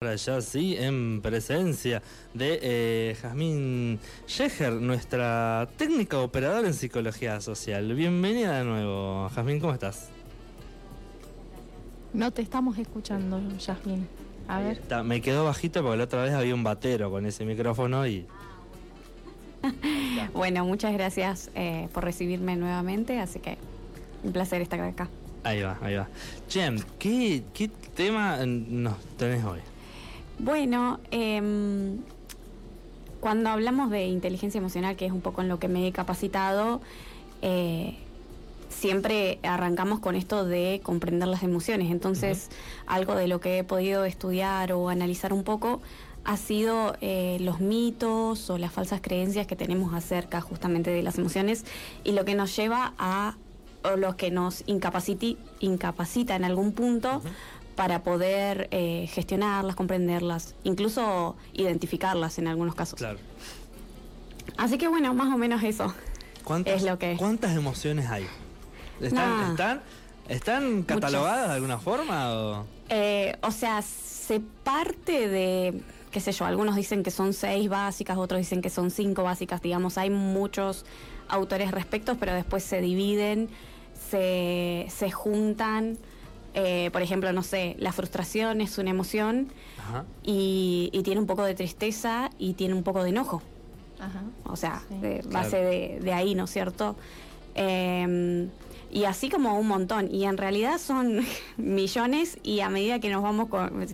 ya sí, en presencia de eh, Jazmín Yeger, nuestra técnica operadora en psicología social. Bienvenida de nuevo, Jazmín, ¿cómo estás? No te estamos escuchando, Jazmín. A ver. me quedó bajito porque la otra vez había un batero con ese micrófono y... bueno, muchas gracias eh, por recibirme nuevamente, así que un placer estar acá. Ahí va, ahí va. Jem, ¿qué, qué tema nos tenés hoy? Bueno, em, cuando hablamos de inteligencia emocional, que es un poco en lo que me he capacitado, eh, siempre arrancamos con esto de comprender las emociones. Entonces, algo de lo que he podido estudiar o analizar un poco ha sido eh, los mitos o las falsas creencias que tenemos acerca justamente de las emociones y lo que nos lleva a, o lo que nos incapacita en algún punto para poder eh, gestionarlas, comprenderlas, incluso identificarlas en algunos casos. Claro. Así que bueno, más o menos eso. ¿Cuántas, es lo que... ¿cuántas emociones hay? ¿Están, están, ¿están catalogadas de alguna forma? O? Eh, o sea, se parte de, qué sé yo, algunos dicen que son seis básicas, otros dicen que son cinco básicas, digamos, hay muchos autores respecto, pero después se dividen, se, se juntan. Eh, por ejemplo, no sé, la frustración es una emoción Y, tiene un poco de tristeza y tiene un poco de enojo. O sea, de base de, ahí, ¿no es cierto? Em, y así como un montón. Y en realidad son millones y a medida que nos vamos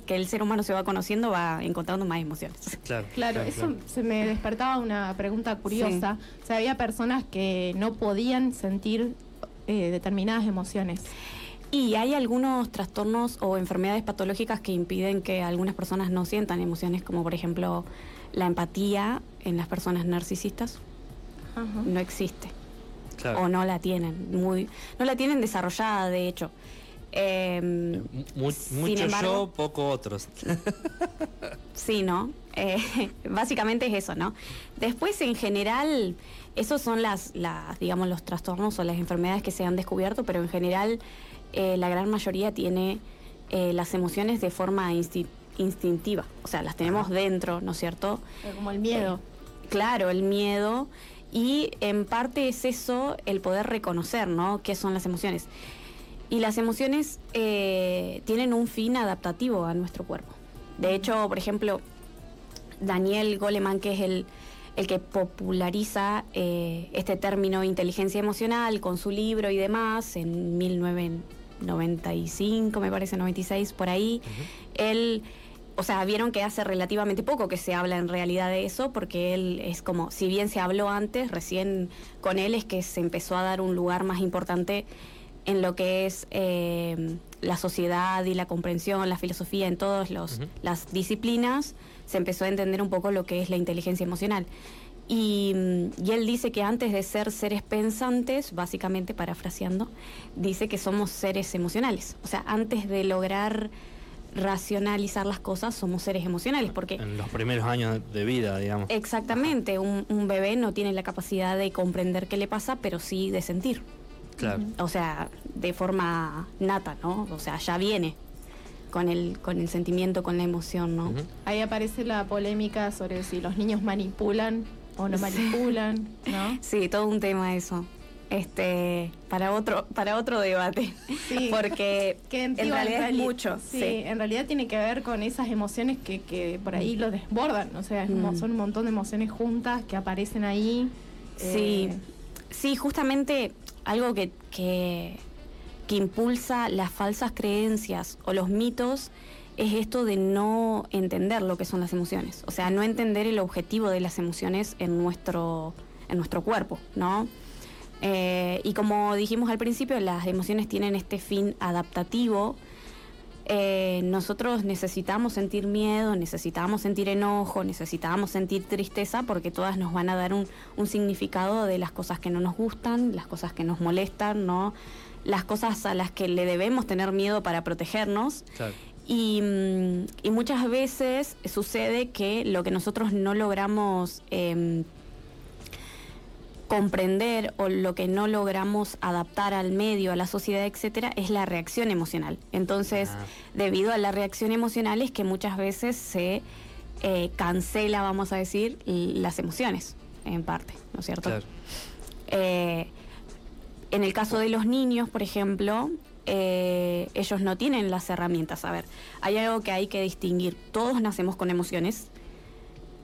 que el ser humano se va conociendo va encontrando más emociones. Claro, claro, eso se me despertaba una pregunta curiosa. O sea, había personas que no podían sentir eh, determinadas emociones. Y hay algunos trastornos o enfermedades patológicas que impiden que algunas personas no sientan emociones, como por ejemplo la empatía en las personas narcisistas. No existe. O no la tienen. Muy, no la tienen desarrollada, de hecho. Em, mucho yo, poco otros. sí, ¿no? Eh, básicamente es eso, ¿no? Después, en general, esos son las, las, digamos, los trastornos o las enfermedades que se han descubierto, pero en general eh, la gran mayoría tiene eh, las emociones de forma instintiva, o sea, las tenemos dentro, ¿no es cierto? Como el miedo. Eh, claro, el miedo. Y en parte es eso el poder reconocer, ¿no? ¿Qué son las emociones? Y las emociones tienen un fin adaptativo a nuestro cuerpo. De hecho, por ejemplo, Daniel Goleman, que es el, el que populariza este término inteligencia emocional con su libro y demás en 1990 95, me parece, 96, por ahí. Él, o sea, vieron que hace relativamente poco que se habla en realidad de eso, porque él es como, si bien se habló antes, recién con él es que se empezó a dar un lugar más importante en lo que es eh, la sociedad y la comprensión, la filosofía, en todas las disciplinas, se empezó a entender un poco lo que es la inteligencia emocional. Y, él dice que antes de ser seres pensantes, básicamente parafraseando, dice que somos seres emocionales. O sea, antes de lograr racionalizar las cosas, somos seres emocionales. Porque en los primeros años de vida, digamos. Exactamente, un, bebé no tiene la capacidad de comprender qué le pasa, pero sí de sentir. Claro. O sea, de forma nata, ¿no? O sea, ya viene con el, con el sentimiento, con la emoción, ¿no? Ahí aparece la polémica sobre si los niños manipulan o nos manipulan, ¿no? Sí, todo un tema eso. Este, para otro, para otro debate. Sí. Porque en, realidad es mucho. Sí, en realidad tiene que ver con esas emociones que, que por ahí lo desbordan. O sea, mm. son un montón de emociones juntas que aparecen ahí. Sí, eh, sí, justamente algo que, que, que impulsa las falsas creencias o los mitos es esto de no entender lo que son las emociones, o sea, no entender el objetivo de las emociones en nuestro, en nuestro cuerpo, ¿no? Eh, y como dijimos al principio, las emociones tienen este fin adaptativo. Eh, nosotros necesitamos sentir miedo, necesitamos sentir enojo, necesitamos sentir tristeza porque todas nos van a dar un, un significado de las cosas que no nos gustan, las cosas que nos molestan, ¿no? las cosas a las que le debemos tener miedo para protegernos. Claro. Mm, y, muchas veces sucede que lo que nosotros no logramos em, comprender o lo que no logramos adaptar al medio, a la sociedad, etcétera, es la reacción emocional. Entonces, Ah. debido a la reacción emocional es que muchas veces se eh, cancela, vamos a decir, las emociones, en parte, ¿no es cierto? Claro. Eh, en el caso de los niños, por ejemplo, eh, ellos no tienen las herramientas. A ver, hay algo que hay que distinguir. Todos nacemos con emociones,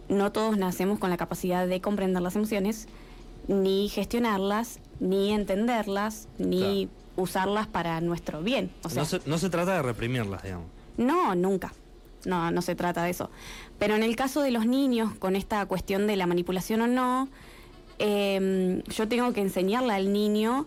no todos nacemos con la capacidad de comprender las emociones, ni gestionarlas, ni entenderlas, ni usarlas para nuestro bien. O sea, no, se, no se trata de reprimirlas, digamos. no, nunca. No, no se trata de eso. Pero en el caso de los niños, con esta cuestión de la manipulación o no, eh, yo tengo que enseñarle al niño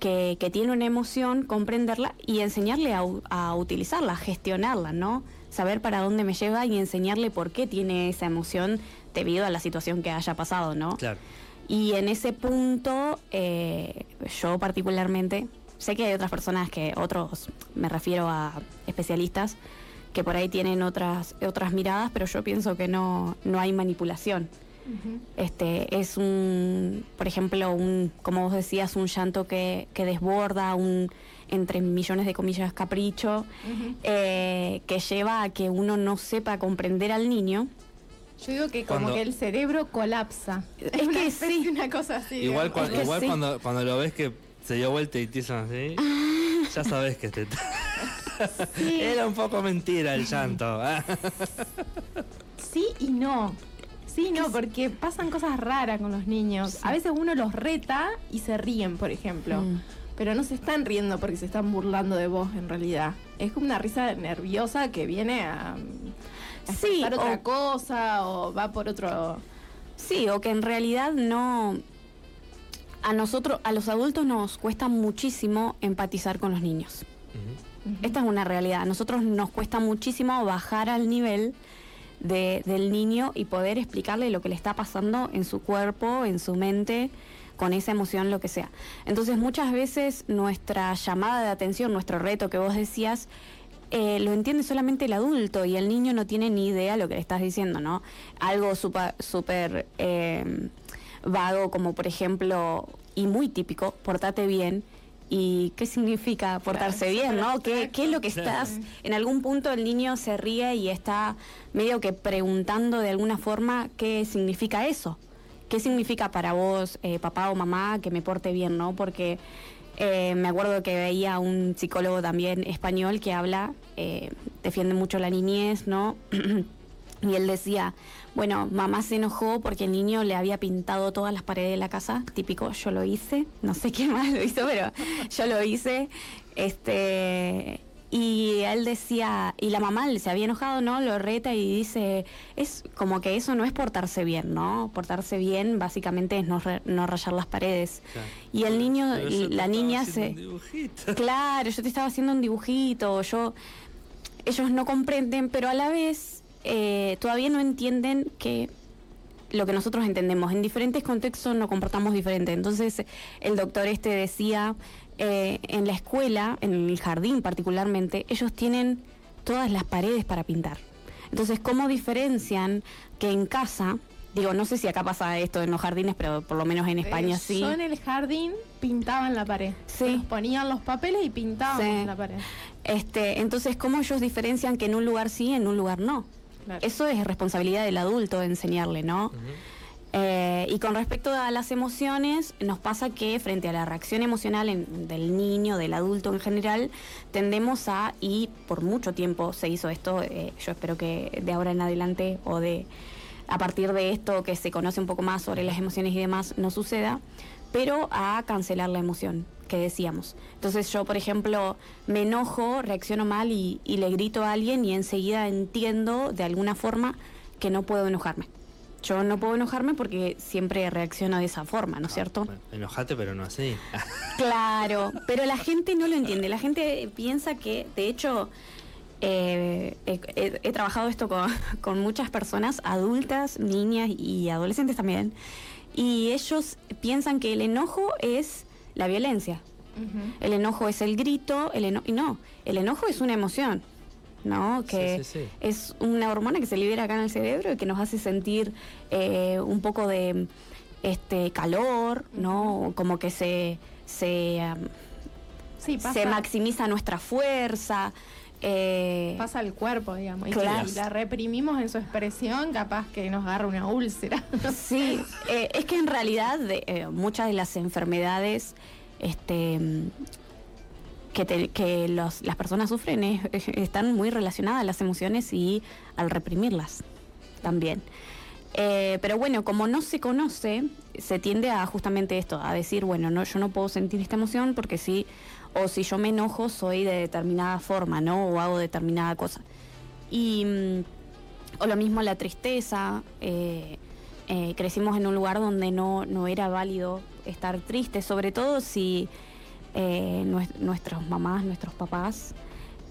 que, que tiene una emoción, comprenderla y enseñarle a, a utilizarla, a gestionarla, ¿no? Saber para dónde me lleva y enseñarle por qué tiene esa emoción debido a la situación que haya pasado, ¿no? Claro. Y en ese punto, eh, yo particularmente, sé que hay otras personas que, otros, me refiero a especialistas, que por ahí tienen otras, otras miradas, pero yo pienso que no, no hay manipulación. Este, es un, por ejemplo, un, como vos decías, un llanto que, que desborda, un, entre millones de comillas, capricho, eh, que lleva a que uno no sepa comprender al niño. Yo digo que como Cuando- que el cerebro colapsa. Es una que sí. Una cosa así. Igual, digamos. cua- Es que igual sí. cuando, cuando lo ves que se dio vuelta y te hizo así, ya sabes que te... Sí. Era un poco mentira el llanto. Sí y no. Sí no, porque pasan cosas raras con los niños. A veces uno los reta y se ríen, por ejemplo. Mm. Pero no se están riendo porque se están burlando de vos en realidad. Es como una risa nerviosa que viene a, a Sí, expresar otra o- cosa o va por otro... Sí, o que en realidad no. A nosotros, a los adultos nos cuesta muchísimo empatizar con los niños. Esta es una realidad. A nosotros nos cuesta muchísimo bajar al nivel de- del niño y poder explicarle lo que le está pasando en su cuerpo, en su mente, con esa emoción, lo que sea. Entonces muchas veces nuestra llamada de atención, nuestro reto que vos decías, eh, lo entiende solamente el adulto y el niño no tiene ni idea lo que le estás diciendo, ¿no? Algo súper súper, eh, vago como por ejemplo, y muy típico, portate bien. ¿Y qué significa portarse Claro, bien, no? ¿Qué, abstracto. ¿Qué es lo que Claro. estás? En algún punto el niño se ríe y está medio que preguntando de alguna forma qué significa eso. ¿Qué significa para vos, eh, papá o mamá, que me porte bien, no? Porque eh, me acuerdo que veía un psicólogo también español que habla, eh, defiende mucho la niñez, ¿no? y él decía, bueno, mamá se enojó porque el niño le había pintado todas las paredes de la casa, típico, yo lo hice, no sé quién más lo hizo, pero yo lo hice, este, y él decía, y la mamá se había enojado, ¿no? Lo reta y dice, es como que eso no es portarse bien, ¿no? Portarse bien básicamente es no, re- no rayar las paredes. Y el niño, Pero y la niña se... un. Claro, yo te estaba haciendo un dibujito, yo... Ellos no comprenden, pero a la vez eh, todavía no entienden que lo que nosotros entendemos. En diferentes contextos nos comportamos diferente. Entonces, el doctor este decía, eh, en la escuela, en el jardín particularmente, ellos tienen todas las paredes para pintar. Entonces, ¿cómo diferencian que en casa, digo, no sé si acá pasa esto en los jardines, pero por lo menos en España Eh, sí. Yo en el jardín pintaban la pared. Sí. Nos ponían los papeles y pintaban Sí. la pared. Este, entonces, ¿cómo ellos diferencian que en un lugar sí, en un lugar no? Claro. Eso es responsabilidad del adulto enseñarle, ¿no? Eh, y con respecto a las emociones, nos pasa que frente a la reacción emocional en- del niño, del adulto en general, tendemos a, y por mucho tiempo se hizo esto, eh, yo espero que de ahora en adelante o de a partir de esto que se conoce un poco más sobre las emociones y demás no suceda, pero a cancelar la emoción que decíamos. Entonces yo, por ejemplo, me enojo, reacciono mal y, y le grito a alguien y enseguida entiendo de alguna forma que no puedo enojarme. Yo no puedo enojarme porque siempre reacciono de esa forma, ¿no es cierto? Bueno, enojate, pero no así. Claro, pero la gente no lo entiende. La gente piensa que, de hecho, eh, he, he- he trabajado esto con, con muchas personas, adultas, niñas y adolescentes también, y ellos piensan que el enojo es la violencia. El enojo es el grito, el eno y no, el enojo es una emoción, ¿no? Que Sí, sí, sí. es una hormona que se libera acá en el cerebro y que nos hace sentir eh, un poco de este calor, ¿no? Como que se, se, um, pasa, se maximiza nuestra fuerza. Eh, pasa al cuerpo, digamos. Y Claro. si la reprimimos en su expresión, capaz que nos agarra una úlcera. Sí, eh, es que en realidad de, eh, muchas de las enfermedades este, que, te- que los- las personas sufren es- es- están muy relacionadas a las emociones y al reprimirlas también. Pero bueno, como no se conoce, se tiende a justamente esto, a decir, bueno, no, yo no puedo sentir esta emoción porque sí, o si yo me enojo soy de determinada forma, ¿no? O hago determinada cosa. Y, mm, o lo mismo la tristeza, eh, eh, crecimos en un lugar donde no, no era válido estar triste, sobre todo si eh, nues- nuestras mamás, nuestros papás,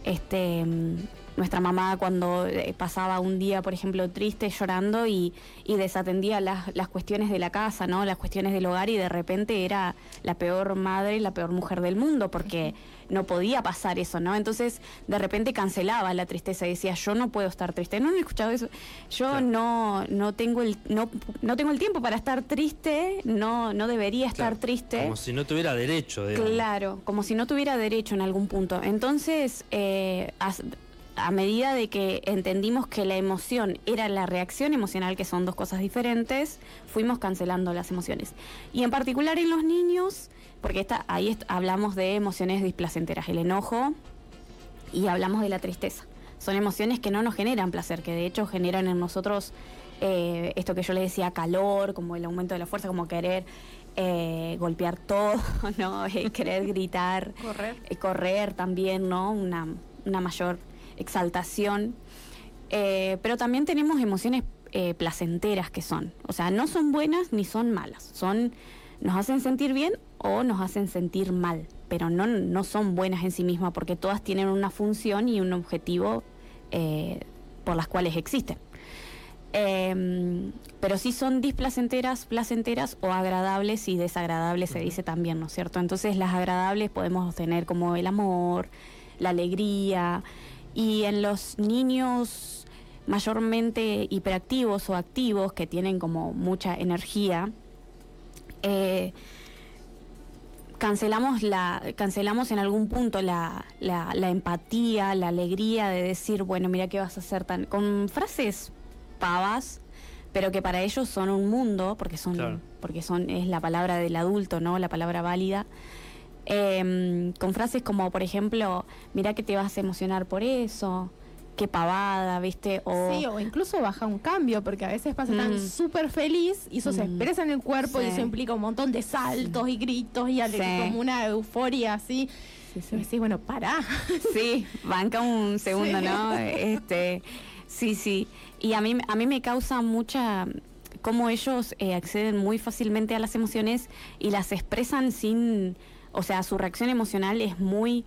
este, mm, nuestra mamá cuando eh, pasaba un día, por ejemplo, triste, llorando y, y desatendía las, las cuestiones de la casa, ¿no? Las cuestiones del hogar y de repente era la peor madre, la peor mujer del mundo porque no podía pasar eso, ¿no? Entonces, de repente cancelaba la tristeza y decía, yo no puedo estar triste. No, no he escuchado eso. Yo Claro. no, no tengo el, no, no tengo el tiempo para estar triste, no, no debería estar Claro, triste. Como si no tuviera derecho, digamos. Claro, como si no tuviera derecho en algún punto. Entonces, eh, a medida de que entendimos que la emoción era la reacción emocional, que son dos cosas diferentes, fuimos cancelando las emociones. Y en particular en los niños, porque esta, ahí est- hablamos de emociones displacenteras, el enojo y hablamos de la tristeza. Son emociones que no nos generan placer, que de hecho generan en nosotros eh, esto que yo le decía, calor, como el aumento de la fuerza, como querer eh, golpear todo, ¿no? Eh, querer gritar, Correr. eh, correr también, ¿no? Una, una mayor exaltación. Eh, pero también tenemos emociones eh, placenteras que son, o sea, no son buenas ni son malas, son nos hacen sentir bien o nos hacen sentir mal, pero no, no son buenas en sí mismas porque todas tienen una función y un objetivo eh, por las cuales existen. Em, pero sí son displacenteras, placenteras o agradables y desagradables, se dice también, ¿no es cierto? Entonces las agradables podemos tener como el amor, la alegría, y en los niños mayormente hiperactivos o activos que tienen como mucha energía, eh, cancelamos la cancelamos en algún punto la, la, la empatía, la alegría de decir, bueno, mira qué vas a hacer tan con frases pavas, pero que para ellos son un mundo, porque son Claro. porque son es la palabra del adulto, ¿no? La palabra válida. Em, con frases como, por ejemplo, mira que te vas a emocionar por eso, qué pavada, ¿viste? O, Sí, o incluso baja un cambio, porque a veces pasa tan Mm. súper feliz y eso se Mm. expresa en el cuerpo y eso implica un montón de saltos y gritos y Sí. como una euforia así. Sí, sí. bueno, pará. Sí, banca un segundo. ¿no? Este, sí, sí. Y a mí, a mí me causa mucha cómo ellos eh, acceden muy fácilmente a las emociones y las expresan sin, o sea, su reacción emocional es muy,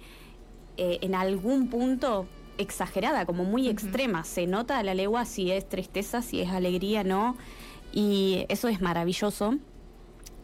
eh, en algún punto exagerada, como muy extrema. Se nota a la legua si es tristeza, si es alegría, ¿no? Y eso es maravilloso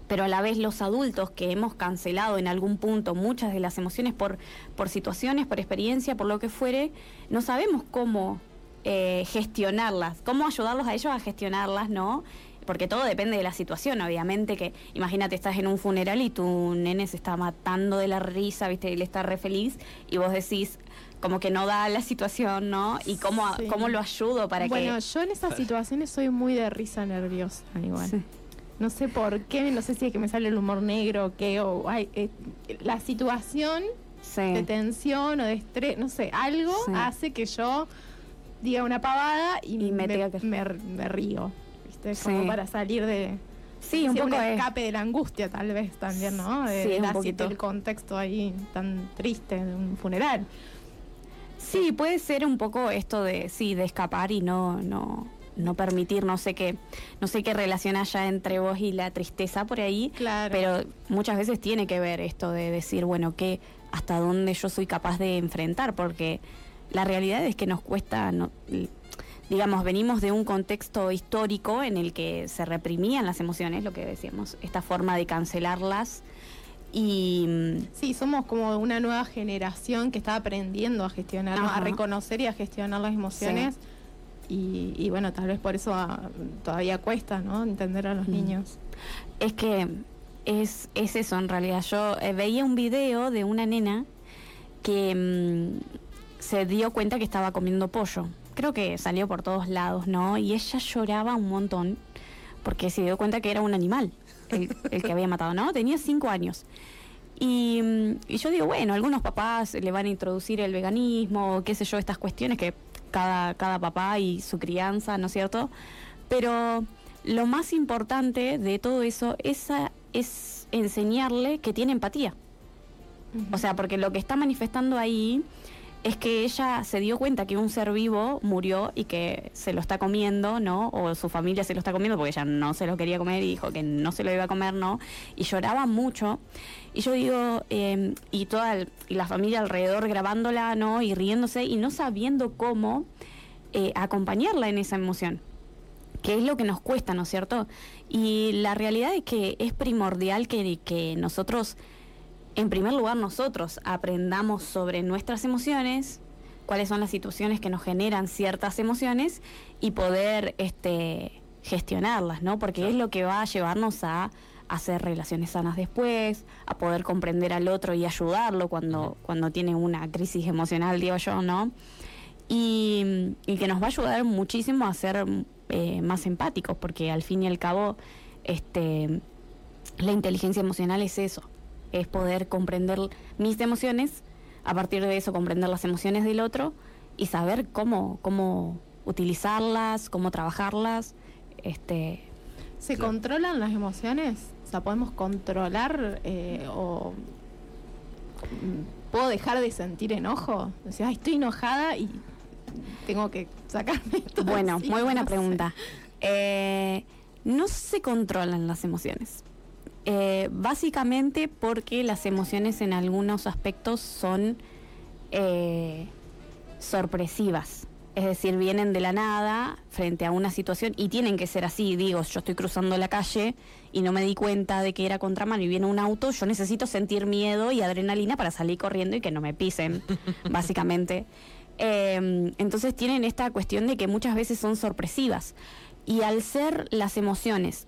pero a la vez los adultos que hemos cancelado en algún punto muchas de las emociones por, por situaciones, por experiencia, por lo que fuere, no sabemos cómo eh, gestionarlas, cómo ayudarlos a ellos a gestionarlas, ¿no? Porque todo depende de la situación, obviamente, que imagínate, estás en un funeral y tu nene se está matando de la risa, ¿viste? Y él está re feliz y vos decís como que no da la situación, ¿no? Y cómo, Sí. cómo lo ayudo para bueno, que... yo en esas situaciones soy muy de risa nerviosa, igual. Sí. No sé por qué, no sé si es que me sale el humor negro o qué, o ay, eh, la situación de tensión o de estrés, no sé, algo hace que yo diga una pavada y, Y me me, me- me río, ¿viste? Como Sí. para salir de... Sí, un poco es- escape de la angustia tal vez también, ¿no? De, Sí, un poquito. del contexto ahí tan triste de un funeral. Sí, puede ser un poco esto de sí, de escapar y no no no permitir, no sé qué, no sé qué relación haya entre vos y la tristeza por ahí, Claro. pero muchas veces tiene que ver esto de decir, bueno, que hasta dónde yo soy capaz de enfrentar, porque la realidad es que nos cuesta no, digamos, venimos de un contexto histórico en el que se reprimían las emociones, lo que decíamos, esta forma de cancelarlas y mm, Sí, somos como una nueva generación que está aprendiendo a gestionar, a reconocer y a gestionar las emociones. Y, y bueno, tal vez por eso ah, todavía cuesta, ¿no? Entender a los Mm. niños. Es que es, es eso en realidad. Yo eh, veía un video de una nena que mm, se dio cuenta que estaba comiendo pollo. Creo que salió por todos lados, ¿no? Y ella lloraba un montón porque se dio cuenta que era un animal el, el que había matado, ¿no? Tenía cinco años. Y, mm, y yo digo, bueno, algunos papás le van a introducir el veganismo, qué sé yo, estas cuestiones que cada, cada papá y su crianza, ¿no es cierto? Pero lo más importante de todo eso es, a- es enseñarle que tiene empatía. O sea, porque lo que está manifestando ahí es que ella se dio cuenta que un ser vivo murió y que se lo está comiendo, ¿no? O su familia se lo está comiendo porque ella no se lo quería comer y dijo que no se lo iba a comer, ¿no? Y lloraba mucho. Y yo digo, eh, y toda y la familia alrededor grabándola, ¿no? Y riéndose y no sabiendo cómo eh, acompañarla en esa emoción que es lo que nos cuesta, ¿no es cierto? Y la realidad es que es primordial que, que nosotros, en primer lugar, nosotros aprendamos sobre nuestras emociones, cuáles son las situaciones que nos generan ciertas emociones y poder este, gestionarlas, ¿no? Porque es lo que va a llevarnos a hacer relaciones sanas después, a poder comprender al otro y ayudarlo cuando, cuando tiene una crisis emocional, digo yo, ¿no? y, y que nos va a ayudar muchísimo a ser eh, más empáticos, porque al fin y al cabo, este, la inteligencia emocional es eso, es poder comprender mis emociones, a partir de eso comprender las emociones del otro y saber cómo, cómo utilizarlas, cómo trabajarlas, este, ¿Se Claro. controlan las emociones? O sea, ¿podemos controlar eh, o puedo dejar de sentir enojo? O sea, "Ay, estoy enojada y tengo que sacarme todo Bueno, encima", muy buena no pregunta. Eh, no se controlan las emociones. Eh, básicamente porque las emociones en algunos aspectos son eh, sorpresivas. Es decir, vienen de la nada frente a una situación y tienen que ser así. Digo, yo estoy cruzando la calle y no me di cuenta de que era contramano y viene un auto, yo necesito sentir miedo y adrenalina para salir corriendo y que no me pisen, básicamente. Eh, entonces tienen esta cuestión de que muchas veces son sorpresivas. Y al ser las emociones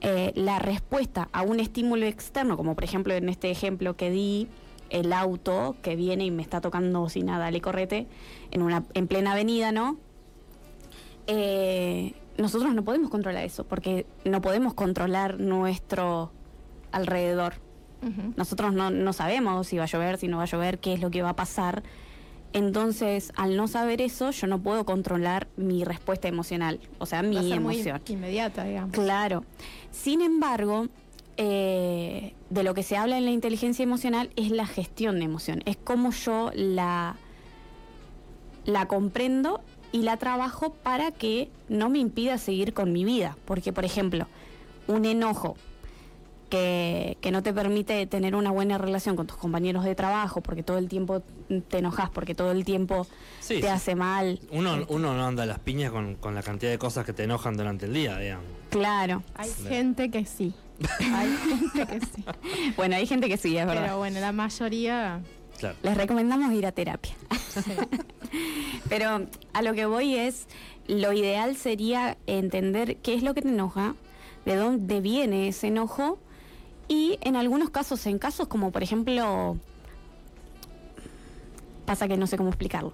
eh, la respuesta a un estímulo externo, como por ejemplo en este ejemplo que di, el auto que viene y me está tocando sin nada, le correte, en, una, en plena avenida, ¿no? Eh, nosotros no podemos controlar eso, porque no podemos controlar nuestro alrededor. Nosotros no, no sabemos si va a llover, si no va a llover, qué es lo que va a pasar. Entonces, al no saber eso, yo no puedo controlar mi respuesta emocional, o sea, Va a mi muy emoción. inmediata, digamos. Claro. Sin embargo, eh, de lo que se habla en la inteligencia emocional es la gestión de emoción. Es cómo yo la, la comprendo y la trabajo para que no me impida seguir con mi vida. Porque, por ejemplo, un enojo que, que no te permite tener una buena relación con tus compañeros de trabajo, porque todo el tiempo te enojas, porque todo el tiempo Sí, te sí. hace mal. Uno, uno no anda a las piñas con, con la cantidad de cosas que te enojan durante el día, digamos. Claro. Hay Claro. gente que sí. Hay gente que sí. Bueno, hay gente que sí, es verdad. Pero bueno, la mayoría. Claro. Les recomendamos ir a terapia. sí. Pero a lo que voy es, lo ideal sería entender qué es lo que te enoja, de dónde viene ese enojo y en algunos casos, en casos como por ejemplo, pasa que no sé cómo explicarlo.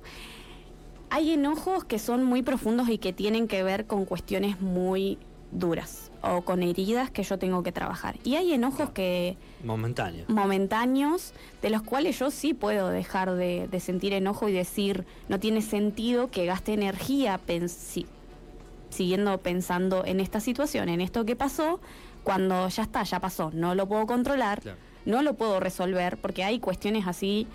Hay enojos que son muy profundos y que tienen que ver con cuestiones muy duras o con heridas que yo tengo que trabajar. Y hay enojos que Momentáneo. momentáneos de los cuales yo sí puedo dejar de, de sentir enojo y decir no tiene sentido que gaste energía pensi- siguiendo pensando en esta situación, en esto que pasó, cuando ya está, ya pasó, no lo puedo controlar, Claro. no lo puedo resolver, porque hay cuestiones así,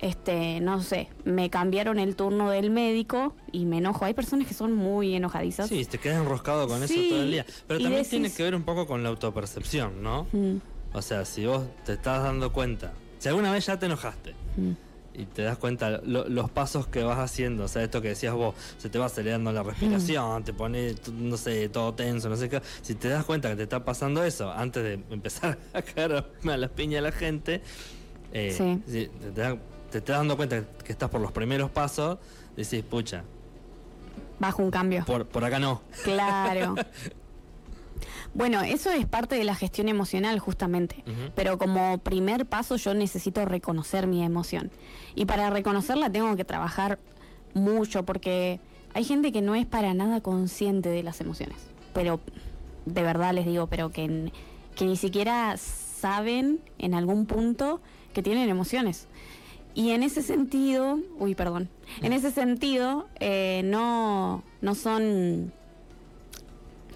este, no sé, me cambiaron el turno del médico y me enojo. Hay personas que son muy enojadizas. Sí, te quedas enroscado con Sí, eso todo el día. Pero también decís- tiene que ver un poco con la autopercepción, ¿no? Mm, O sea, si vos te estás dando cuenta, si alguna vez ya te enojaste mm. Y te das cuenta lo- los pasos que vas haciendo, o sea, esto que decías vos, se te va acelerando la respiración, Mm. te pone, no sé, todo tenso, no sé qué. Si te das cuenta que te está pasando eso antes de empezar a caer a las piñas a la gente, eh, Sí. si te, te estás dando cuenta que estás por los primeros pasos, decís, pucha, Bajo un cambio. por, por acá no. Claro. Bueno, eso es parte de la gestión emocional justamente, pero como primer paso yo necesito reconocer mi emoción. Y para reconocerla tengo que trabajar mucho porque hay gente que no es para nada consciente de las emociones, pero de verdad les digo, pero que ni siquiera saben en algún punto que tienen emociones. Y en ese sentido, uy, perdón, en ese sentido eh, no, no son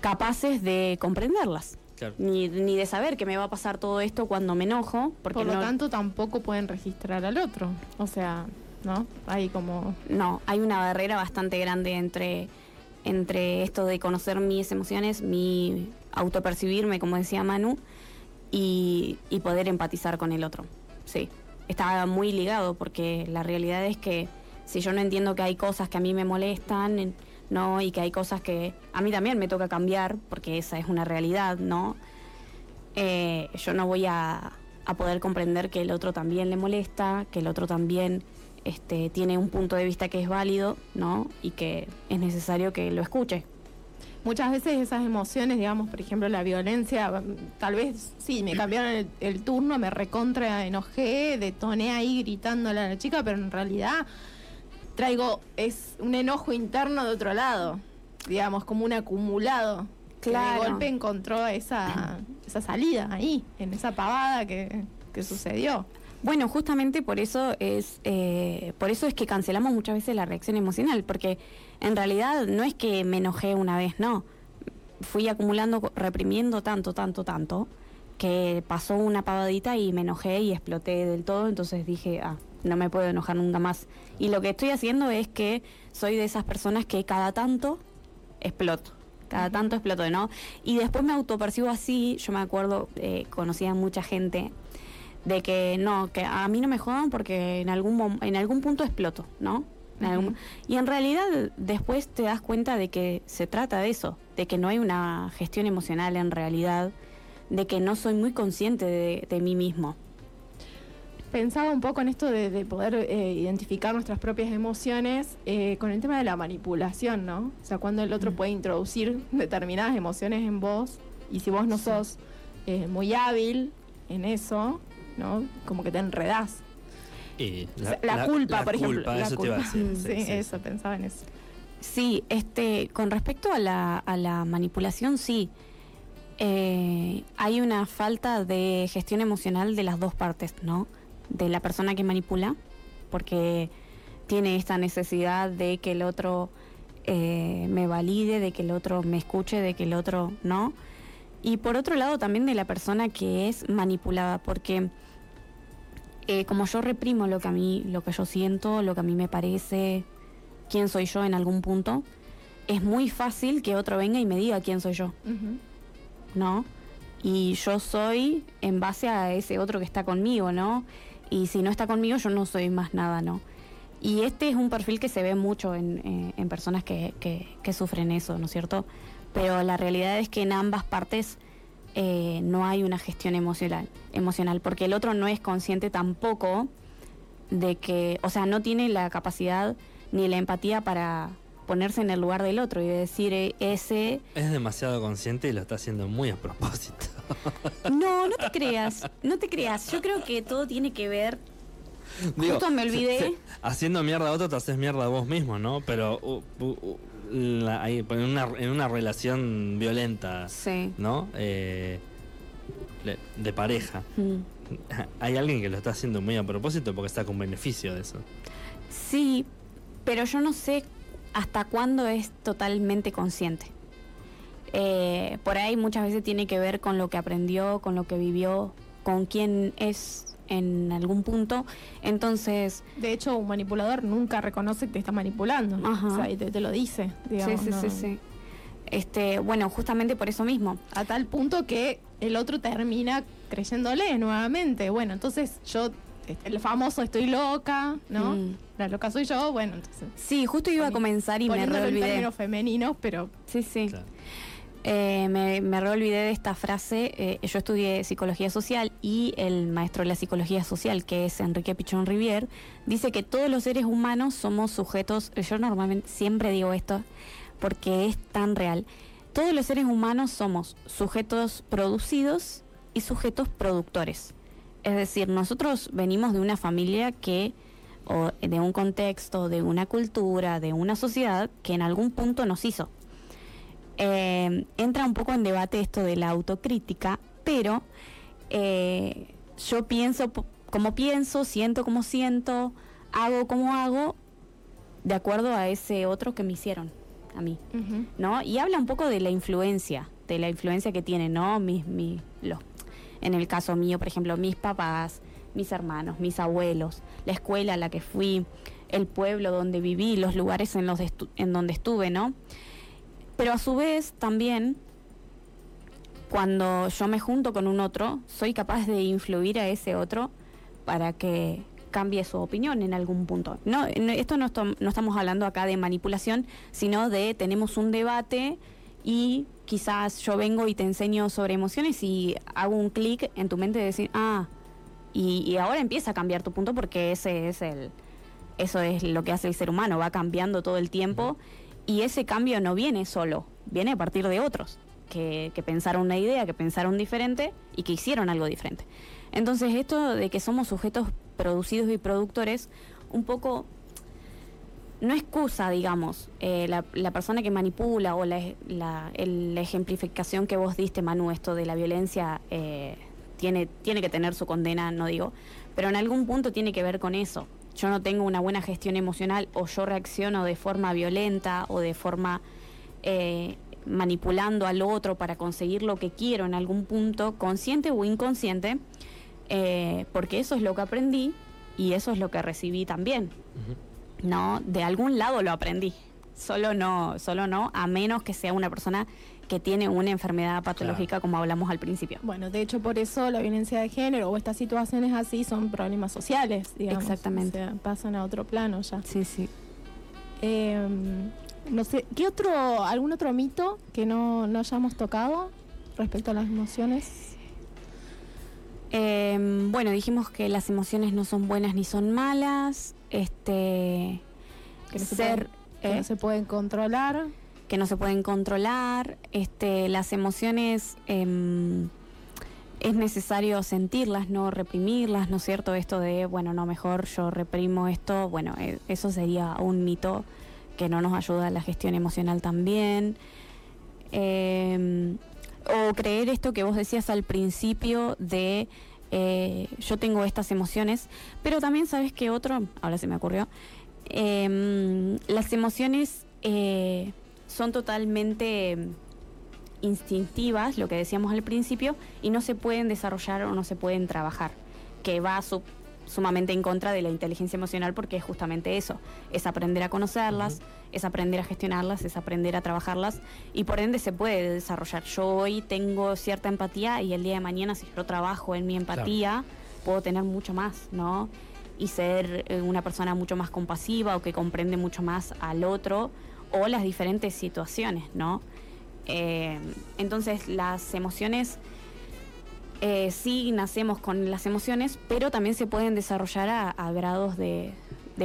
capaces de comprenderlas. Claro. Ni, ni de saber que me va a pasar todo esto cuando me enojo. Porque Por lo no, tanto, tampoco pueden registrar al otro. O sea, ¿no? Hay como. no, hay una barrera bastante grande entre, entre esto de conocer mis emociones, mi autopercibirme, como decía Manu, y, y poder empatizar con el otro. Sí, está muy ligado porque la realidad es que si yo no entiendo que hay cosas que a mí me molestan, en- ¿no? Y que hay cosas que a mí también me toca cambiar, porque esa es una realidad, ¿no? Eh, yo no voy a, a poder comprender que el otro también le molesta, que el otro también este, tiene un punto de vista que es válido, ¿no? Y que es necesario que lo escuche. Muchas veces esas emociones, digamos, por ejemplo, la violencia, tal vez sí, me cambiaron el, el turno, me recontra enojé, detoné ahí gritándole a la chica, pero en realidad traigo, es un enojo interno de otro lado, digamos, como un acumulado. que Claro. de golpe encontró esa, esa salida ahí, en esa pavada que, que sucedió. Bueno, justamente por eso es eh, por eso es que cancelamos muchas veces la reacción emocional, porque en realidad no es que me enojé una vez, no. Fui acumulando, reprimiendo tanto, tanto, tanto, que pasó una pavadita y me enojé y exploté del todo, entonces dije, ah, no me puedo enojar nunca más. Y lo que estoy haciendo es que soy de esas personas que cada tanto exploto. Cada tanto exploto, ¿no? Y después me autopercibo así, yo me acuerdo, eh, conocía a mucha gente de que no, que a mí no me jodan porque en algún en algún punto exploto, ¿no? En algún- Ujú. Y en realidad después te das cuenta de que se trata de eso, de que no hay una gestión emocional en realidad, de que no soy muy consciente de, de mí mismo. Pensaba un poco en esto de, de poder eh, identificar nuestras propias emociones eh, con el tema de la manipulación, ¿no? O sea, cuando el otro Mm. puede introducir determinadas emociones en vos y si vos no sos eh, muy hábil en eso, ¿no? Como que te enredás. Y O sea, la, culpa, la por ejemplo. culpa, la eso te a culpa. decir. Sí, sí, sí. eso, pensaba en eso. Sí, este, con respecto a la, a la manipulación, sí. Eh, hay una falta de gestión emocional de las dos partes, ¿no? De la persona que manipula, porque tiene esta necesidad de que el otro eh, me valide, de que el otro me escuche, de que el otro no. Y por otro lado también de la persona que es manipulada, porque eh, como yo reprimo lo que a mí, lo que yo siento, lo que a mí me parece, quién soy yo en algún punto, es muy fácil que otro venga y me diga quién soy yo. ¿no? Y yo soy en base a ese otro que está conmigo, ¿no? Y si no está conmigo, yo no soy más nada, ¿no? Y este es un perfil que se ve mucho en, eh, en personas que, que- que sufren eso, ¿no es cierto? Pero la realidad es que en ambas partes eh, no hay una gestión emocional, emocional, porque el otro no es consciente tampoco de que, o sea, no tiene la capacidad ni la empatía para ponerse en el lugar del otro y decir, eh, ese Es demasiado consciente y lo está haciendo muy a propósito. No, no te creas, no te creas. Yo creo que todo tiene que ver. Justo me olvidé. se- se- haciendo mierda a otro te haces mierda a vos mismo, ¿no? Pero uh, uh, uh, la- ahí, en, una, en una relación violenta, Sí. ¿no? Eh, de pareja. Mm. Hay alguien que lo está haciendo muy a propósito porque está con beneficio de eso. Sí, pero yo no sé hasta cuándo es totalmente consciente. Eh, por ahí muchas veces tiene que ver con lo que aprendió, con lo que vivió, con quién es en algún punto. Entonces, De hecho, un manipulador nunca reconoce que te está manipulando. Ajá. O sea, y te, te lo dice, digamos. sí, sí, ¿no? sí, sí. Este, bueno, justamente por eso mismo. A tal punto que el otro termina creyéndole nuevamente. Bueno, entonces yo, el famoso estoy loca, ¿no? Mm. La loca soy yo, bueno, entonces. Sí, justo iba a comenzar y me términos femeninos, pero Sí, sí. Claro. Eh, me, me reolvidé de esta frase. eh, yo estudié psicología social y el maestro de la psicología social, que es Enrique Pichón Rivier, dice que todos los seres humanos somos sujetos. Yo normalmente siempre digo esto porque es tan real. todos los seres humanos somos sujetos producidos y sujetos productores. Es decir, nosotros venimos de una familia que, o de un contexto, de una cultura, de una sociedad que en algún punto nos hizo. Eh, entra un poco en debate esto de la autocrítica, pero eh, yo pienso como pienso, siento como siento, hago como hago, de acuerdo a ese otro que me hicieron a mí, ¿no? Y habla un poco de la influencia, de la influencia que tienen, ¿no? Mis, mis, los, en el caso mío, por ejemplo, mis papás, mis hermanos, mis abuelos, la escuela a la que fui, el pueblo donde viví, los lugares en, los en donde estuve, ¿no? Pero a su vez también, cuando yo me junto con un otro, soy capaz de influir a ese otro para que cambie su opinión en algún punto. No, esto no, no estamos hablando acá de manipulación, sino de tenemos un debate y quizás yo vengo y te enseño sobre emociones y hago un clic en tu mente de decir, ah, y, ahora empieza a cambiar tu punto porque ese es el, eso es lo que hace el ser humano, va cambiando todo el tiempo y ese cambio no viene solo, viene a partir de otros que, pensaron una idea, que pensaron diferente y que hicieron algo diferente. Entonces esto de que somos sujetos producidos y productores, un poco no excusa, digamos, eh, la, persona que manipula o la, la, ejemplificación que vos diste, Manu, esto de la violencia, eh, tiene, tiene que tener su condena, no digo, pero en algún punto tiene que ver con eso. Yo no tengo una buena gestión emocional o yo reacciono de forma violenta o de forma eh, manipulando al otro para conseguir lo que quiero en algún punto, consciente o inconsciente, porque eso es lo que aprendí y eso es lo que recibí también. No, de algún lado lo aprendí. Solo no, solo no, a menos que sea una persona que tiene una enfermedad patológica como hablamos al principio. Bueno, de hecho por eso la violencia de género o estas situaciones así son problemas sociales, digamos. Exactamente. pasan a otro plano ya. Sí, sí. Em, no sé, ¿qué otro, algún otro mito que no, no hayamos tocado respecto a las emociones? Em, bueno, dijimos que las emociones no son buenas ni son malas. Este. Que no ser. Se no ¿eh? se pueden controlar. Que no se pueden controlar. Este, las emociones. Em, es necesario sentirlas, no reprimirlas, ¿no es cierto? Esto de, bueno, no, mejor yo reprimo esto, bueno, e, eso sería un mito que no nos ayuda a la gestión emocional también. Eh, o creer esto que vos decías al principio de eh, yo tengo estas emociones, pero también sabes que otro, ahora se me ocurrió, em, las emociones eh, son totalmente instintivas, lo que decíamos al principio, y no se pueden desarrollar o no se pueden trabajar, que va su sumamente en contra de la inteligencia emocional porque es justamente eso, es aprender a conocerlas, es aprender a gestionarlas, es aprender a trabajarlas y por ende se puede desarrollar. Yo hoy tengo cierta empatía y el día de mañana si yo trabajo en mi empatía puedo tener mucho más, ¿no? Y ser eh, una persona mucho más compasiva o que comprende mucho más al otro o las diferentes situaciones, ¿no? Eh, entonces las emociones eh, sí nacemos con las emociones, pero también se pueden desarrollar a, grados de,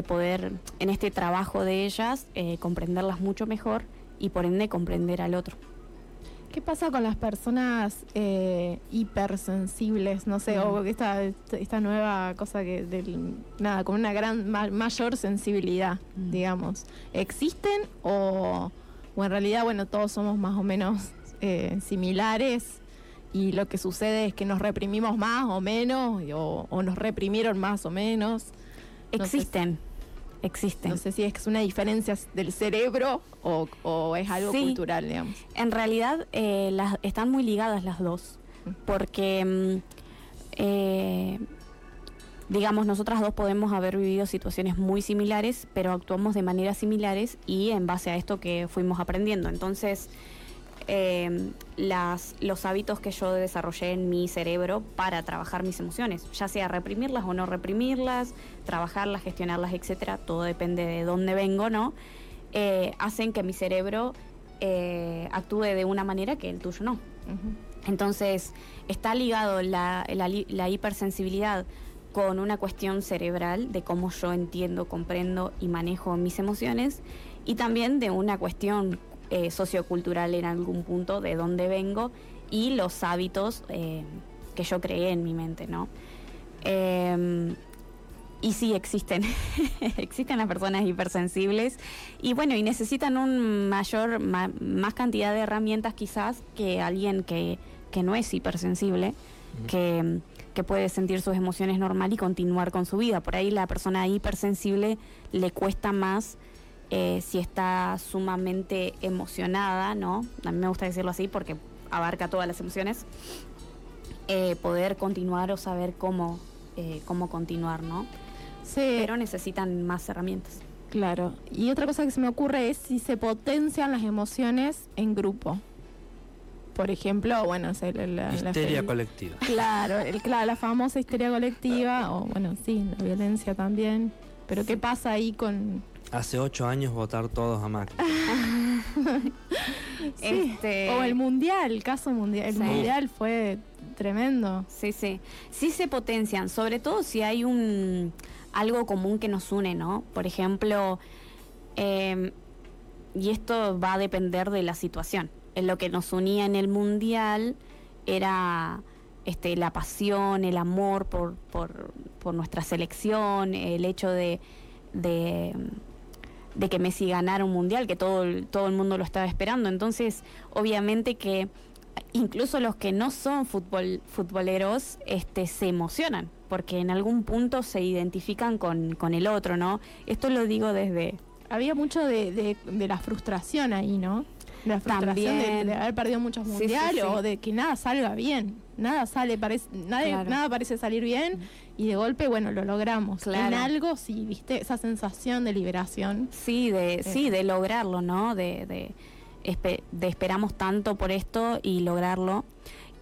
poder, en este trabajo de ellas, eh, comprenderlas mucho mejor y por ende comprender al otro. ¿Qué pasa con las personas eh, hipersensibles? No sé, o esta, esta nueva cosa que, del, nada, con una gran, mayor sensibilidad, digamos. ¿Existen o, o, en realidad, bueno, todos somos más o menos similares y lo que sucede es que nos reprimimos más o menos, o, nos reprimieron más o menos. existen, existen. No sé si es una diferencia del cerebro o, es algo cultural, digamos. En realidad eh, las, están muy ligadas las dos, porque, mm, eh, digamos, nosotras dos podemos haber vivido situaciones muy similares, pero actuamos de maneras similares y en base a esto que fuimos aprendiendo. Entonces, eh, las, los hábitos que yo desarrollé en mi cerebro para trabajar mis emociones, ya sea reprimirlas o no reprimirlas, trabajarlas, gestionarlas, etcétera, todo depende de dónde vengo, ¿no? Eh, hacen que mi cerebro eh, actúe de una manera que el tuyo no. Entonces, está ligado la, la hipersensibilidad con una cuestión cerebral de cómo yo entiendo, comprendo y manejo mis emociones y también de una cuestión eh, sociocultural en algún punto de dónde vengo y los hábitos eh, que yo creé en mi mente, ¿no? Em, y sí existen, existen las personas hipersensibles y bueno, y necesitan un mayor, ma- más cantidad de herramientas quizás que alguien que, que no es hipersensible, que, que puede sentir sus emociones normal y continuar con su vida. Por ahí la persona hipersensible le cuesta más eh, si está sumamente emocionada, ¿no? A mí me gusta decirlo así porque abarca todas las emociones, eh, poder continuar o saber cómo, eh, cómo continuar, ¿no? Sí, Pero necesitan más herramientas. claro. Y otra cosa que se me ocurre es si se potencian las emociones en grupo. Por ejemplo, bueno, la, la- la Histeria colectiva. Claro, el, claro, la famosa histeria colectiva, o bueno, sí, la violencia también. Pero ¿qué pasa ahí con...? Hace ocho años votar todos a Macri. Sí, Este- O el mundial, el caso mundial. El Sí. mundial fue tremendo. Sí, sí. Sí se potencian, sobre todo si hay un algo común que nos une, ¿no? Por ejemplo, eh, y esto va a depender de la situación. En lo que nos unía en el mundial era este, la pasión, el amor por, por, por nuestra selección, el hecho de, de, de que Messi ganara un mundial, que todo, el- todo el mundo lo estaba esperando. Entonces, obviamente que incluso los que no son futboleros este, se emocionan, porque en algún punto se identifican con, con el otro, ¿no? Esto lo digo desde... Había mucho de, de, de la frustración ahí, ¿no? La frustración de, También. de haber perdido muchos Sí, sí, mundiales sí. o de que nada salga bien. Nada sale, parece, Claro. nada parece salir bien y de golpe, bueno, lo logramos. Claro. En algo, sí, viste, esa sensación de liberación. Sí, de, sí, de lograrlo, ¿no? De, de, espe- de esperamos tanto por esto y lograrlo.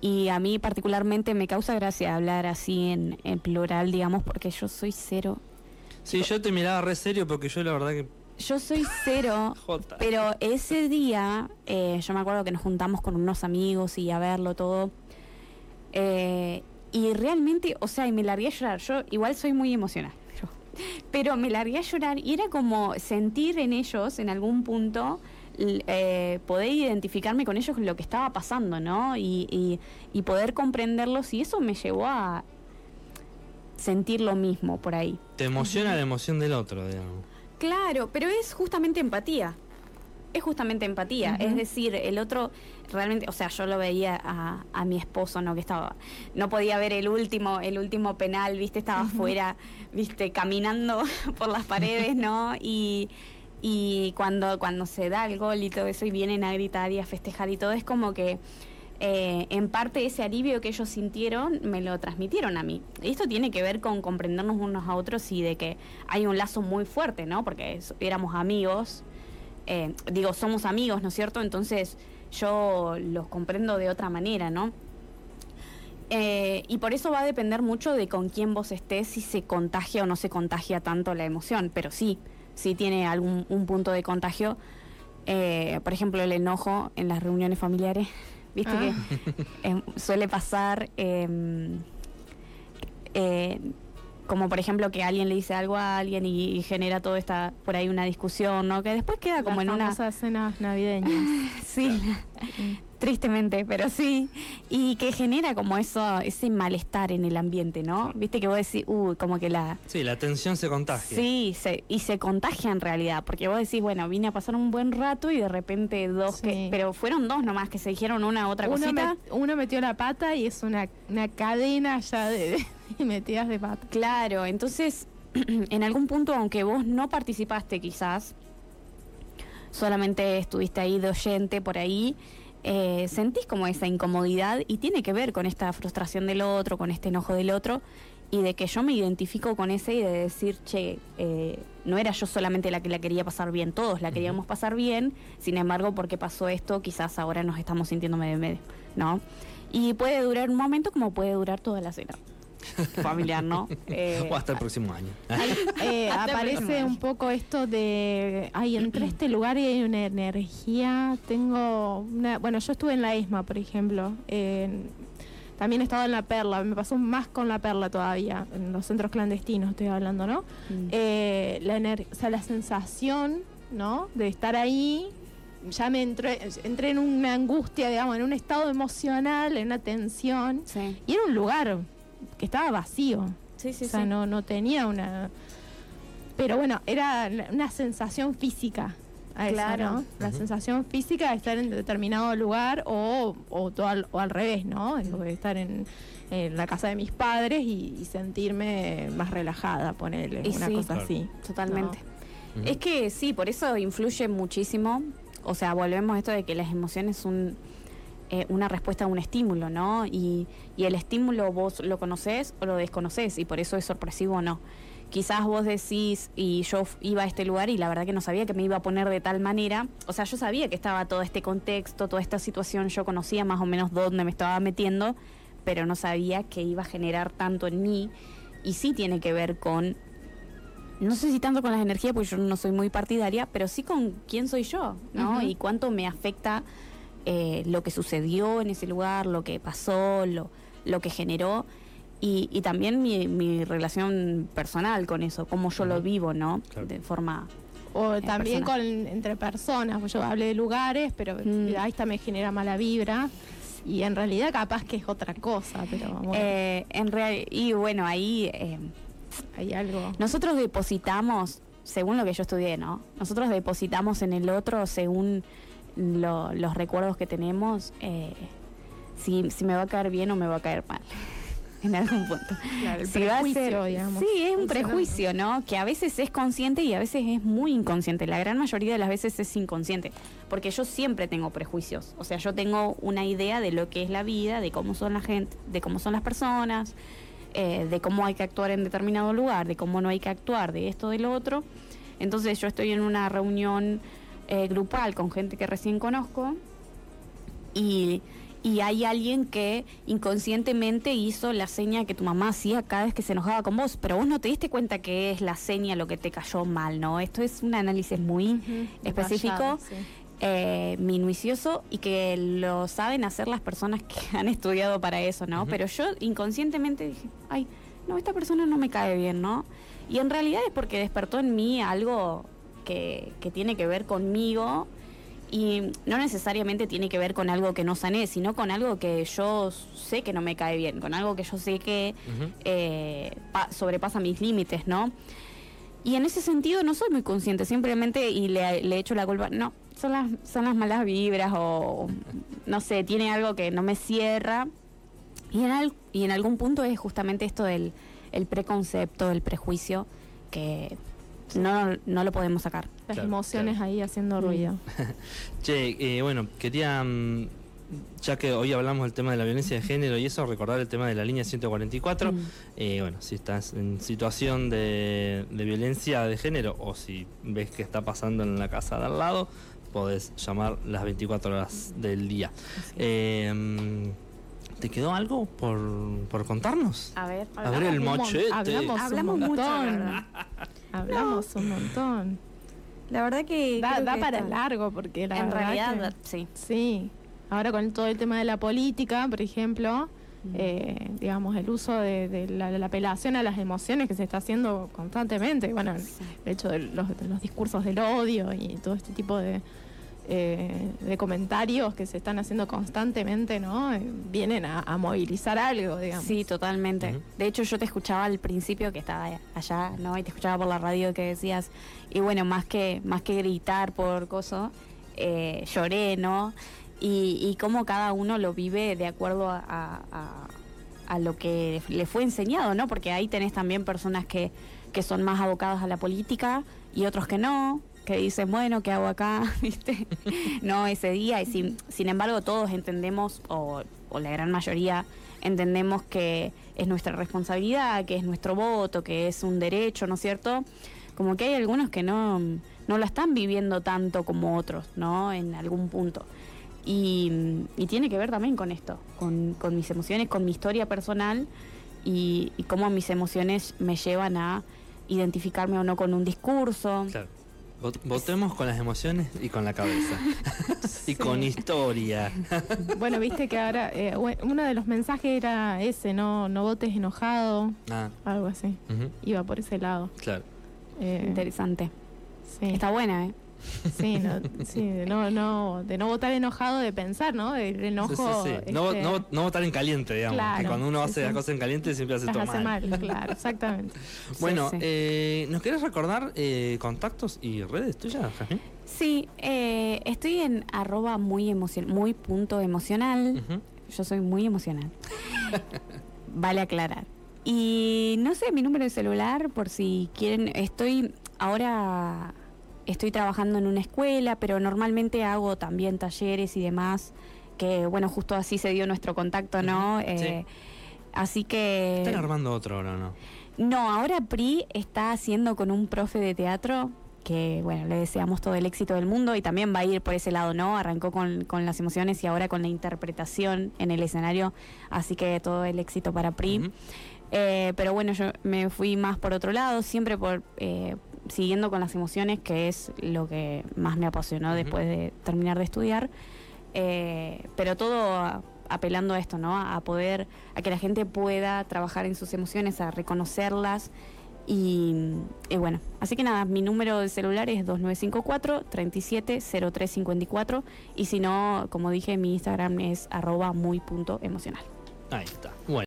Y a mí particularmente me causa gracia hablar así en, en plural, digamos, porque yo soy cero. Sí, yo te miraba re serio porque yo la verdad que. Yo soy cero, Jota. pero ese día eh, yo me acuerdo que nos juntamos con unos amigos y a verlo todo. Eh, y realmente, o sea, y me largué a llorar. Yo igual soy muy emocional, pero, me largué a llorar y era como sentir en ellos, en algún punto, eh, poder identificarme con ellos con lo que estaba pasando, ¿no? Y, y, y poder comprenderlos y eso me llevó a sentir lo mismo por ahí. Te emociona la emoción del otro, digamos. Claro, pero es justamente empatía. Es justamente empatía. Es decir, el otro realmente, o sea, yo lo veía a, a mi esposo, ¿no? Que estaba, no podía ver el último, el último penal, viste, estaba afuera, viste, caminando por las paredes, ¿no? Y, y cuando, cuando se da el gol y todo eso, y vienen a gritar y a festejar y todo, es como que eh, en parte ese alivio que ellos sintieron me lo transmitieron a mí. Esto tiene que ver con comprendernos unos a otros y de que hay un lazo muy fuerte, ¿no? Porque éramos amigos, eh, digo, somos amigos, ¿no es cierto? Entonces yo los comprendo de otra manera, ¿no? Eh, y por eso va a depender mucho de con quién vos estés, si se contagia o no se contagia tanto la emoción, pero sí, sí tiene algún un punto de contagio. Eh, por ejemplo, el enojo en las reuniones familiares, viste Ah. que eh, suele pasar, eh, eh, como por ejemplo que alguien le dice algo a alguien y, y genera todo esta, por ahí una discusión, ¿no? Que después queda como Las en una... famosas cenas navideñas. Sí, tristemente, pero sí. Y que genera como eso, ese malestar en el ambiente, ¿no? Viste que vos decís, uy, como que la... Sí, la tensión se contagia. Sí, se, y se contagia en realidad, porque vos decís, bueno, vine a pasar un buen rato y de repente dos Sí. que... Pero fueron dos nomás que se dijeron una otra Uno, cosita. met- uno metió la pata y es una, una cadena ya de, de metidas de pata. Claro, entonces, en algún punto, aunque vos no participaste quizás, solamente estuviste ahí de oyente por ahí, eh, sentís como esa incomodidad y tiene que ver con esta frustración del otro, con este enojo del otro, y de que yo me identifico con ese y de decir, che, eh, no era yo solamente la que la quería pasar bien, todos la queríamos pasar bien, sin embargo, porque pasó esto, quizás ahora nos estamos sintiendo medio medio, ¿no? Y puede durar un momento como puede durar toda la cena familiar, ¿no? Eh, O hasta el próximo año. Eh, aparece próximo un poco esto de, ay, entré a este lugar y hay una energía, tengo una, bueno, yo estuve en la ESMA, por ejemplo, también he estado en la Perla, me pasó más con la Perla todavía, en los centros clandestinos estoy hablando, ¿no? Mm. Eh, la, ener- o sea, la sensación, ¿no? De estar ahí ya me entré, entré en una angustia, digamos, en un estado emocional, en una tensión. Sí, Y era un lugar que estaba vacío. sí, sí. o sea, sí. no, no tenía una. Pero bueno, era una sensación física. A eso, Claro. ¿no? La sensación física de estar en determinado lugar o, o, todo al, o al revés, ¿no? De estar en, en la casa de mis padres y, y sentirme más relajada, ponerle Y una sí. cosa Claro. así. Totalmente. Es que sí, por eso influye muchísimo. O sea, volvemos a esto de que las emociones son eh, una respuesta a un estímulo, ¿no? Y, y el estímulo vos lo conocés o lo desconocés y por eso es sorpresivo o no. Quizás vos decís, y yo iba a este lugar y la verdad que no sabía que me iba a poner de tal manera. O sea, yo sabía que estaba todo este contexto, toda esta situación, yo conocía más o menos dónde me estaba metiendo, pero no sabía que iba a generar tanto en mí. Y sí tiene que ver con no sé si tanto con las energías, porque yo no soy muy partidaria, pero sí con quién soy yo, ¿no? Y cuánto me afecta eh, lo que sucedió en ese lugar, lo que pasó, lo, lo que generó. Y, y también mi, mi relación personal con eso, cómo yo lo vivo, ¿no? Claro. De forma... O Eh, también personas. con entre personas. pues Yo hablé de lugares, pero Mm. ahí está me genera mala vibra. Y en realidad capaz que es otra cosa, pero bueno, Eh, en real, y bueno, ahí eh, hay algo. nosotros depositamos, según lo que yo estudié, ¿no? Nosotros depositamos en el otro según lo- los recuerdos que tenemos, eh, si, si me va a caer bien o me va a caer mal. En algún punto. Claro, el Si va a prejuicio, ser- digamos. Sí, es un prejuicio, ¿no? Que a veces es consciente y a veces es muy inconsciente. La gran mayoría de las veces es inconsciente. Porque yo siempre tengo prejuicios. O sea, yo tengo una idea de lo que es la vida, de cómo son la gente, de cómo son las personas, eh, de cómo hay que actuar en determinado lugar, de cómo no hay que actuar, de esto, de lo otro. Entonces yo estoy en una reunión eh, grupal con gente que recién conozco y, y hay alguien que inconscientemente hizo la seña que tu mamá hacía cada vez que se enojaba con vos, pero vos no te diste cuenta que es la seña lo que te cayó mal, ¿no? Esto es un análisis muy específico. sí. eh, minucioso y que lo saben hacer las personas que han estudiado para eso, ¿no? Pero yo inconscientemente dije, ay, no, esta persona no me cae bien, ¿no? Y en realidad es porque despertó en mí algo que, que tiene que ver conmigo y no necesariamente tiene que ver con algo que no sané, sino con algo que yo sé que no me cae bien, con algo que yo sé que eh, pa- sobrepasa mis límites, ¿no? Y en ese sentido no soy muy consciente, simplemente y le, le echo la culpa, no, son las, son las malas vibras o no sé, tiene algo que no me cierra. Y en, al- y en algún punto es justamente esto del el preconcepto, el prejuicio, que no, no lo podemos sacar. Las Claro, emociones claro. ahí haciendo Mm. ruido. Che, eh, bueno, quería, mm, ya que hoy hablamos del tema de la violencia de género y eso, recordar el tema de la línea 144. Mm. Eh, bueno, si estás en situación de, de violencia de género o si ves que está pasando en la casa de al lado, podés llamar las 24 horas del día. Eh, mm, ¿Te quedó algo por, por contarnos? A ver. A ver el mochete. Hablamos, Hablamos un montón. Hablamos un montón. La verdad que... Da, da que para está- largo porque la En verdad realidad, que- sí. sí. Ahora con todo el tema de la política, por ejemplo, eh, digamos, el uso de, de la, la apelación a las emociones que se está haciendo constantemente. Bueno, Sí. el hecho de los, de los discursos del odio y todo este tipo de, eh, de comentarios que se están haciendo constantemente, ¿no? Eh, vienen a, a movilizar algo, digamos. Sí, totalmente. De hecho, yo te escuchaba al principio que estaba allá, ¿no? Y te escuchaba por la radio que decías, y bueno, más que, más que gritar por coso, eh, lloré, ¿no? Y, y cómo cada uno lo vive de acuerdo a, a- a- a lo que le fue enseñado, ¿no? Porque ahí tenés también personas que, que son más abocadas a la política y otros que no, que dicen, bueno, ¿qué hago acá? ¿Viste? no, ese día. Y sin, sin embargo, todos entendemos, o, o la gran mayoría, entendemos que es nuestra responsabilidad, que es nuestro voto, que es un derecho, ¿no es cierto? Como que hay algunos que no, no lo están viviendo tanto como otros, ¿no? En algún punto. Y, tiene que ver también con esto, con, con mis emociones, con mi historia personal y, y cómo mis emociones me llevan a identificarme o no con un discurso. Vot- Votemos con las emociones y con la cabeza. y con historia. Bueno, viste que ahora eh, uno de los mensajes era ese, no, no votes enojado, ah, algo así. Iba por ese lado. claro. Eh, Interesante. sí. Está buena, ¿eh? Sí, no, sí, de no, no, de no votar enojado, de pensar, ¿no? El enojo. sí, sí. No, este, no, no votar en caliente, digamos. Claro, que cuando uno hace sí. las cosas en caliente siempre hace las todo hace mal. mal, claro, exactamente. Bueno, Sí, sí. eh, ¿nos querés recordar eh, contactos y redes tuyas, Jasmine? Sí, eh, estoy en arroba muy emocion muy punto emocional. Yo soy muy emocional. vale aclarar. Y no sé, mi número de celular, por si quieren, estoy ahora estoy trabajando en una escuela, pero normalmente hago también talleres y demás, que bueno, justo así se dio nuestro contacto, ¿no? Eh, Así que... Están armando otro ahora, ¿no? No, ahora PRI está haciendo con un profe de teatro que, bueno, le deseamos todo el éxito del mundo y también va a ir por ese lado, ¿no? Arrancó con, con las emociones y ahora con la interpretación en el escenario, así que todo el éxito para PRI. Eh, pero bueno, yo me fui más por otro lado, siempre por eh, siguiendo con las emociones, que es lo que más me apasionó después de terminar de estudiar. Eh, pero todo a- apelando a esto, ¿no? A poder, a que la gente pueda trabajar en sus emociones, a reconocerlas. Y, y bueno, así que nada, mi número de celular es 2954-370354 y si no, como dije, mi Instagram es arroba muy punto emocional. Ahí está. Bueno.